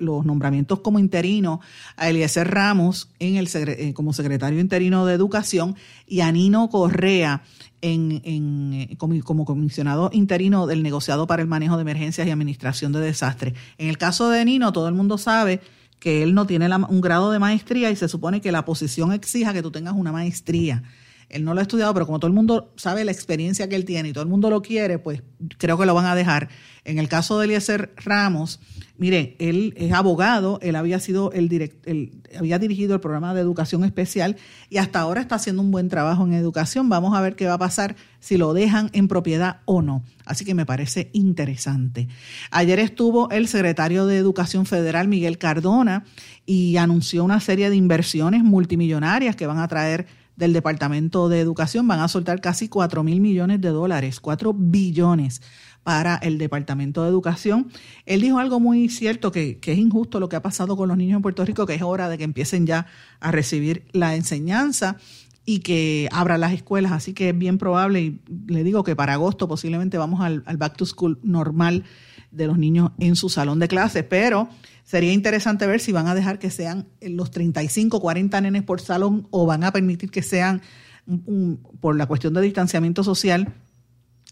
nombramientos como interino a Eliezer Ramos eh, como secretario interino de Educación y a Nino Correa en, en, como comisionado interino del negociado para el manejo de emergencias y administración de desastres. En el caso de Nino, todo el mundo sabe que él no tiene un grado de maestría y se supone que la posición exija que tú tengas una maestría. Él no lo ha estudiado, pero como todo el mundo sabe la experiencia que él tiene y todo el mundo lo quiere, pues creo que lo van a dejar. En el caso de Eliezer Ramos, mire, él es abogado, él había sido el, direct, él había dirigido el programa de educación especial y hasta ahora está haciendo un buen trabajo en educación. Vamos a ver qué va a pasar si lo dejan en propiedad o no. Así que me parece interesante. Ayer estuvo el secretario de Educación Federal, Miguel Cardona, y anunció una serie de inversiones multimillonarias que van a traer del Departamento de Educación van a soltar casi 4 mil millones de dólares, 4 billones para el Departamento de Educación. Él dijo algo muy cierto, que, que, es injusto lo que ha pasado con los niños en Puerto Rico, que es hora de que empiecen ya a recibir la enseñanza y que abran las escuelas. Así que es bien probable, y le digo que para agosto posiblemente vamos al, al back to school normal de los niños en su salón de clases, pero sería interesante ver si van a dejar que sean los 35, 40 nenes por salón o van a permitir que sean, un, por la cuestión de distanciamiento social,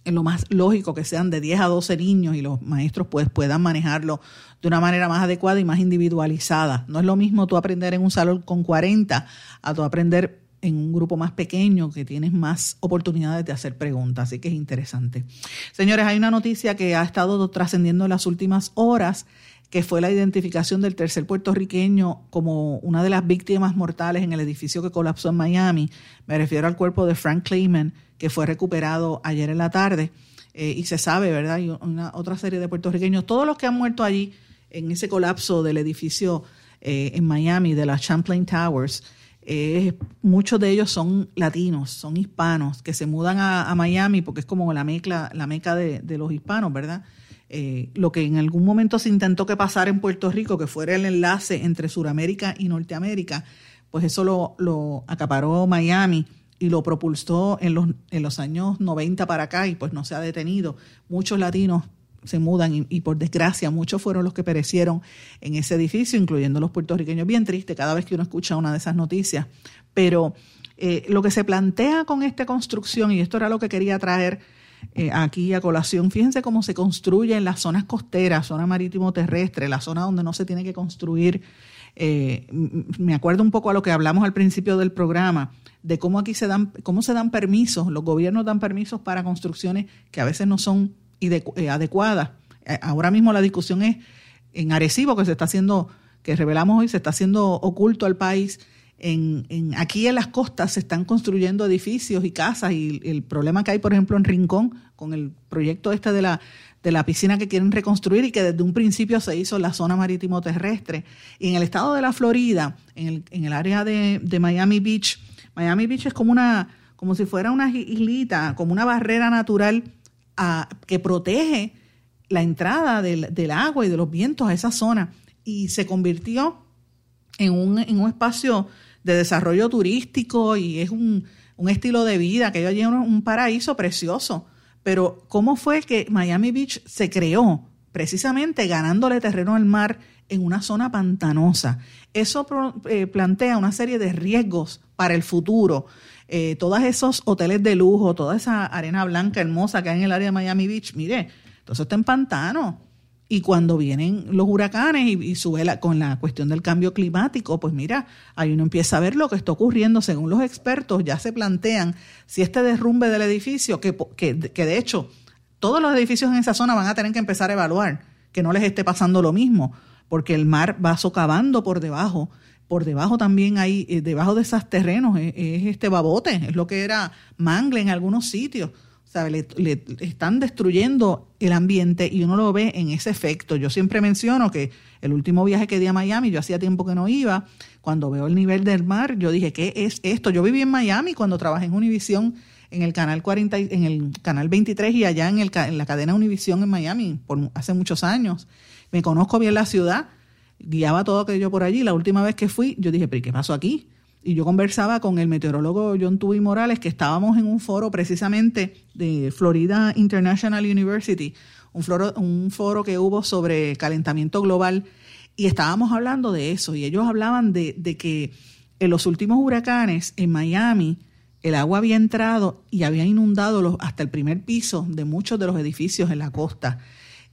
en lo más lógico que sean de 10 a 12 niños y los maestros pues puedan manejarlo de una manera más adecuada y más individualizada. No es lo mismo tú aprender en un salón con 40 a tú aprender en un grupo más pequeño que tienes más oportunidades de hacer preguntas, así que es interesante. Señores, hay una noticia que ha estado trascendiendo en las últimas horas, que fue la identificación del tercer puertorriqueño como una de las víctimas mortales en el edificio que colapsó en Miami. Me refiero al cuerpo de Frank Clayman, que fue recuperado ayer en la tarde. Eh, y se sabe, ¿verdad? Y una otra serie de puertorriqueños, todos los que han muerto allí en ese colapso del edificio eh, en Miami, de las Champlain Towers, eh, muchos de ellos son latinos, son hispanos, que se mudan a, Miami porque es como la meca, la meca de, de los hispanos, ¿verdad? Eh, lo que en algún momento se intentó que pasara en Puerto Rico, que fuera el enlace entre Sudamérica y Norteamérica, pues eso lo, lo, acaparó Miami y lo propulsó en los, en los años 90 para acá y pues no se ha detenido. Muchos latinos se mudan y, y, por desgracia muchos fueron los que perecieron en ese edificio, incluyendo los puertorriqueños. Bien triste cada vez que uno escucha una de esas noticias. Pero eh, lo que se plantea con esta construcción, y esto era lo que quería traer eh, aquí a colación, fíjense cómo se construye en las zonas costeras, zona marítimo terrestre, la zona donde no se tiene que construir eh, me acuerdo un poco a lo que hablamos al principio del programa, de cómo aquí se dan, cómo se dan permisos, los gobiernos dan permisos para construcciones que a veces no son eh, adecuadas. Eh, ahora mismo la discusión es en Arecibo, que se está haciendo, que revelamos hoy, se está haciendo oculto al país. En, aquí en las costas se están construyendo edificios y casas y el problema que hay, por ejemplo, en Rincón, con el proyecto este de la, de la piscina que quieren reconstruir y que desde un principio se hizo en la zona marítimo terrestre. Y en el estado de la Florida, en el, en el área de, de Miami Beach, Miami Beach es como una, como si fuera una islita, como una barrera natural que protege la entrada del, del, agua y de los vientos a esa zona. Y se convirtió en un, en un espacio de desarrollo turístico y es un, un estilo de vida, que allí es un paraíso precioso. Pero ¿cómo fue que Miami Beach se creó? Precisamente ganándole terreno al mar en una zona pantanosa. Eso eh, plantea una serie de riesgos para el futuro. Eh, todos esos hoteles de lujo, toda esa arena blanca hermosa que hay en el área de Miami Beach, mire, eso está en pantano. Y cuando vienen los huracanes y, sube con la cuestión del cambio climático, pues mira, ahí uno empieza a ver lo que está ocurriendo. Según los expertos, ya se plantean si este derrumbe del edificio, que, que, que de hecho todos los edificios en esa zona van a tener que empezar a evaluar que no les esté pasando lo mismo, porque el mar va socavando por debajo. Por debajo también hay, eh, debajo de esos terrenos, es, es este babote, es lo que era mangle en algunos sitios. Le, le, están destruyendo el ambiente y uno lo ve en ese efecto. Yo siempre menciono que el último viaje que di a Miami, yo hacía tiempo que no iba, cuando veo el nivel del mar, yo dije, ¿qué es esto? Yo viví en Miami cuando trabajé en Univisión en el canal 40, en el canal 23 y allá en, el, en la cadena Univisión en Miami por hace muchos años. Me conozco bien la ciudad, guiaba todo aquello por allí. La última vez que fui, yo dije, ¿pero qué pasó aquí? y yo conversaba con el meteorólogo John Tui Morales, que estábamos en un foro precisamente de Florida International University, un foro, un foro que hubo sobre calentamiento global, y estábamos hablando de eso, y ellos hablaban de, de que en los últimos huracanes en Miami, el agua había entrado y había inundado los, hasta el primer piso de muchos de los edificios en la costa,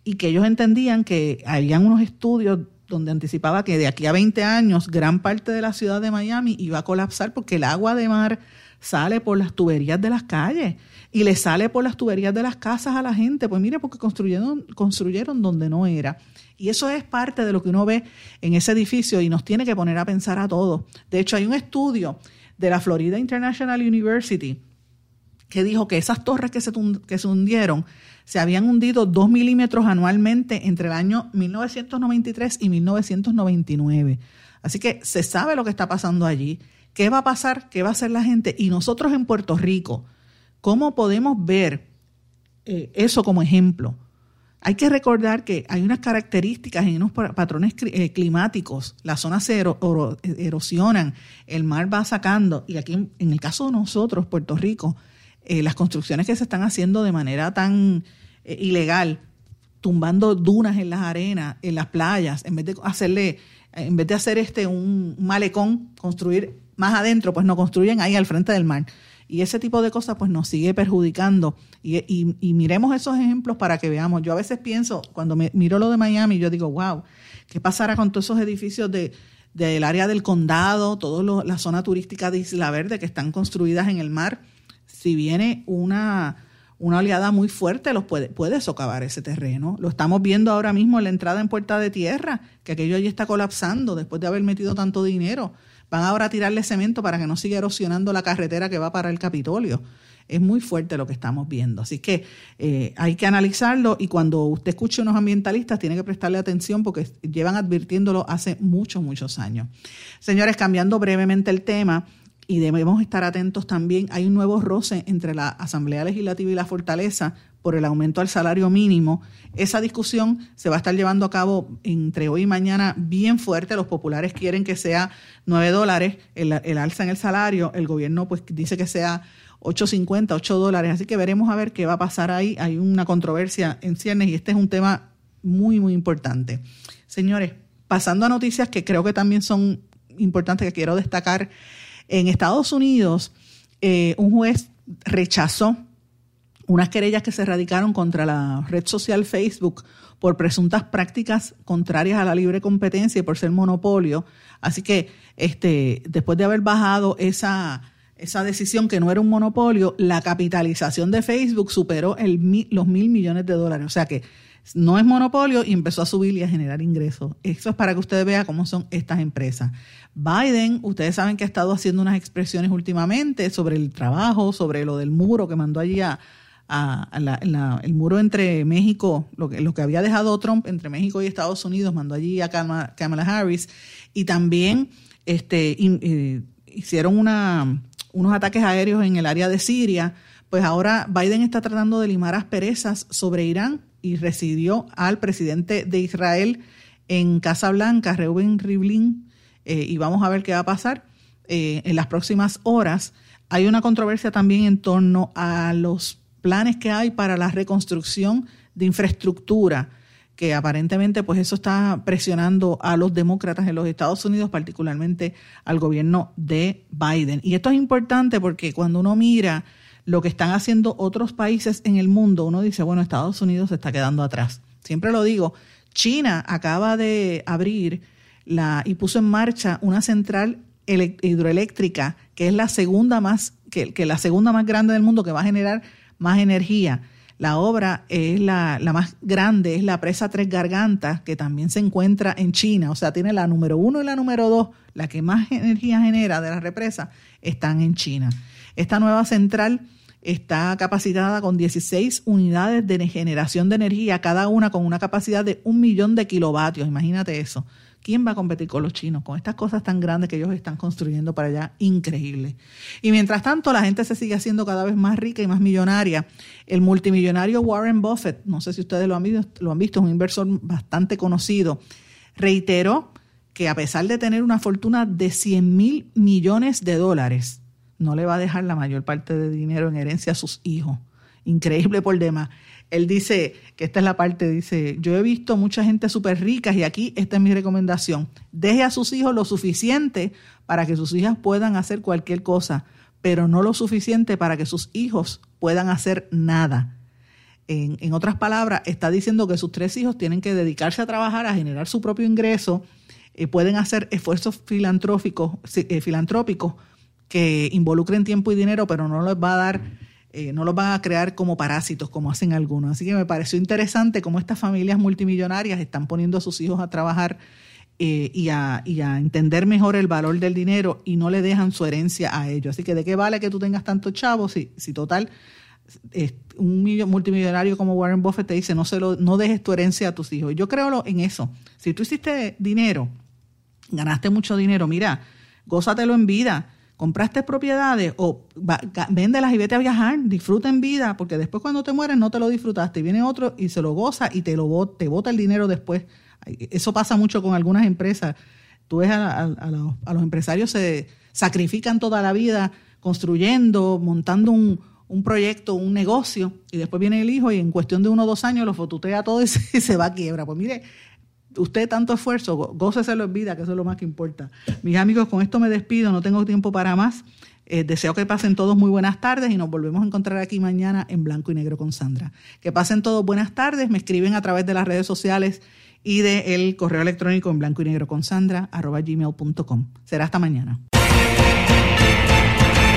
y que ellos entendían que habían unos estudios donde anticipaba que de aquí a 20 años gran parte de la ciudad de Miami iba a colapsar porque el agua de mar sale por las tuberías de las calles y le sale por las tuberías de las casas a la gente. Pues mire, porque construyeron, construyeron donde no era. Y eso es parte de lo que uno ve en ese edificio y nos tiene que poner a pensar a todos. De hecho, hay un estudio de la Florida International University que dijo que esas torres que se, que se hundieron se habían hundido 2 milímetros anualmente entre el año 1993 y 1999. Así que se sabe lo que está pasando allí, qué va a pasar, qué va a hacer la gente. Y nosotros en Puerto Rico, ¿cómo podemos ver eh, eso como ejemplo? Hay que recordar que hay unas características en unos patrones eh, climáticos. Las zonas se erosionan, el mar va sacando. Y aquí, en el caso de nosotros, Puerto Rico, eh, las construcciones que se están haciendo de manera tan eh, ilegal, tumbando dunas en las arenas, en las playas, en vez de hacerle, en vez de hacer este un malecón, construir más adentro, pues no construyen ahí al frente del mar. Y ese tipo de cosas pues nos sigue perjudicando. Y, y, miremos esos ejemplos para que veamos. Yo a veces pienso, cuando me, miro lo de Miami, yo digo, wow, ¿qué pasará con todos esos edificios de, del área del condado, toda la zona turística de Isla Verde que están construidas en el mar? Si viene una, una oleada muy fuerte, los puede, puede socavar ese terreno. Lo estamos viendo ahora mismo en la entrada en Puerta de Tierra, que aquello allí está colapsando después de haber metido tanto dinero. Van ahora a tirarle cemento para que no siga erosionando la carretera que va para el Capitolio. Es muy fuerte lo que estamos viendo. Así que eh, hay que analizarlo y cuando usted escuche a unos ambientalistas tiene que prestarle atención porque llevan advirtiéndolo hace muchos, muchos años. Señores, cambiando brevemente el tema, y debemos estar atentos también. Hay un nuevo roce entre la Asamblea Legislativa y la Fortaleza por el aumento al salario mínimo. Esa discusión se va a estar llevando a cabo entre hoy y mañana bien fuerte. Los populares quieren que sea 9 dólares el, alza en el salario. El gobierno pues dice que sea 8.50, 8 dólares. Así que veremos a ver qué va a pasar ahí. Hay una controversia en ciernes y este es un tema muy, muy importante. Señores, pasando a noticias que creo que también son importantes que quiero destacar en Estados Unidos, eh, un juez rechazó unas querellas que se radicaron contra la red social Facebook por presuntas prácticas contrarias a la libre competencia y por ser monopolio. Así que este, después de haber bajado esa, esa decisión que no era un monopolio, la capitalización de Facebook superó los mil millones de dólares. O sea que no es monopolio y empezó a subir y a generar ingresos. Eso es para que usted vea cómo son estas empresas. Biden, ustedes saben que ha estado haciendo unas expresiones últimamente sobre el trabajo, sobre lo del muro que mandó allí a, el muro entre México, lo que, había dejado Trump entre México y Estados Unidos, mandó allí a Kamala, Harris y también este, eh, hicieron unos ataques aéreos en el área de Siria. Pues ahora Biden está tratando de limar asperezas sobre Irán y recibió al presidente de Israel en Casa Blanca, Reuben Rivlin, eh, y vamos a ver qué va a pasar eh, en las próximas horas. Hay una controversia también en torno a los planes que hay para la reconstrucción de infraestructura, que aparentemente pues eso está presionando a los demócratas en los Estados Unidos, particularmente al gobierno de Biden. Y esto es importante porque cuando uno mira lo que están haciendo otros países en el mundo, uno dice, bueno, Estados Unidos se está quedando atrás. Siempre lo digo, China acaba de abrir la, y puso en marcha una central hidroeléctrica que es la segunda más, que, la segunda más grande del mundo, que va a generar más energía. La obra es la, la, más grande, es la presa Tres Gargantas, que también se encuentra en China. O sea, tiene la número uno y la número dos, la que más energía genera de la represa, están en China. Esta nueva central está capacitada con 16 unidades de generación de energía, cada una con una capacidad de un millón de kilovatios. Imagínate eso. ¿Quién va a competir con los chinos con estas cosas tan grandes que ellos están construyendo para allá? Increíble. Y mientras tanto, la gente se sigue haciendo cada vez más rica y más millonaria. El multimillonario Warren Buffett, no sé si ustedes lo han visto, lo han visto es un inversor bastante conocido, reiteró que a pesar de tener una fortuna de 100 mil millones de dólares, no le va a dejar la mayor parte de dinero en herencia a sus hijos. Increíble por demás. Él dice, que esta es la parte, dice, yo he visto mucha gente súper rica y aquí esta es mi recomendación. Deje a sus hijos lo suficiente para que sus hijas puedan hacer cualquier cosa, pero no lo suficiente para que sus hijos puedan hacer nada. En, en otras palabras, está diciendo que sus tres hijos tienen que dedicarse a trabajar, a generar su propio ingreso, y pueden hacer esfuerzos filantrópicos, eh, filantrópicos que involucren tiempo y dinero, pero no les va a dar, eh, no los van a crear como parásitos, como hacen algunos. Así que me pareció interesante cómo estas familias multimillonarias están poniendo a sus hijos a trabajar eh, y, a, y, a, entender mejor el valor del dinero y no le dejan su herencia a ellos. Así que de qué vale que tú tengas tantos chavos si, si total un multimillonario como Warren Buffett te dice no se lo, no dejes tu herencia a tus hijos. Yo creo en eso. Si tú hiciste dinero, ganaste mucho dinero, mira, gózatelo en vida compraste propiedades o véndelas y vete a viajar, disfruta en vida, porque después cuando te mueres no te lo disfrutaste, viene otro y se lo goza y te lo te bota el dinero después. Eso pasa mucho con algunas empresas. Tú ves a, los, a los, empresarios se sacrifican toda la vida construyendo, montando un, un, proyecto, un negocio, y después viene el hijo y en cuestión de uno o dos años lo fotutea todo y se, se va a quiebra. Pues mire, usted tanto esfuerzo, góceselo en vida, que eso es lo más que importa. Mis amigos, con esto me despido, no tengo tiempo para más. Eh, deseo que pasen todos muy buenas tardes y nos volvemos a encontrar aquí mañana en blanco y negro con Sandra. Que pasen todos buenas tardes, me escriben a través de las redes sociales y del correo electrónico en blanco y negro con Sandra, arroba gmail.com. Será hasta mañana.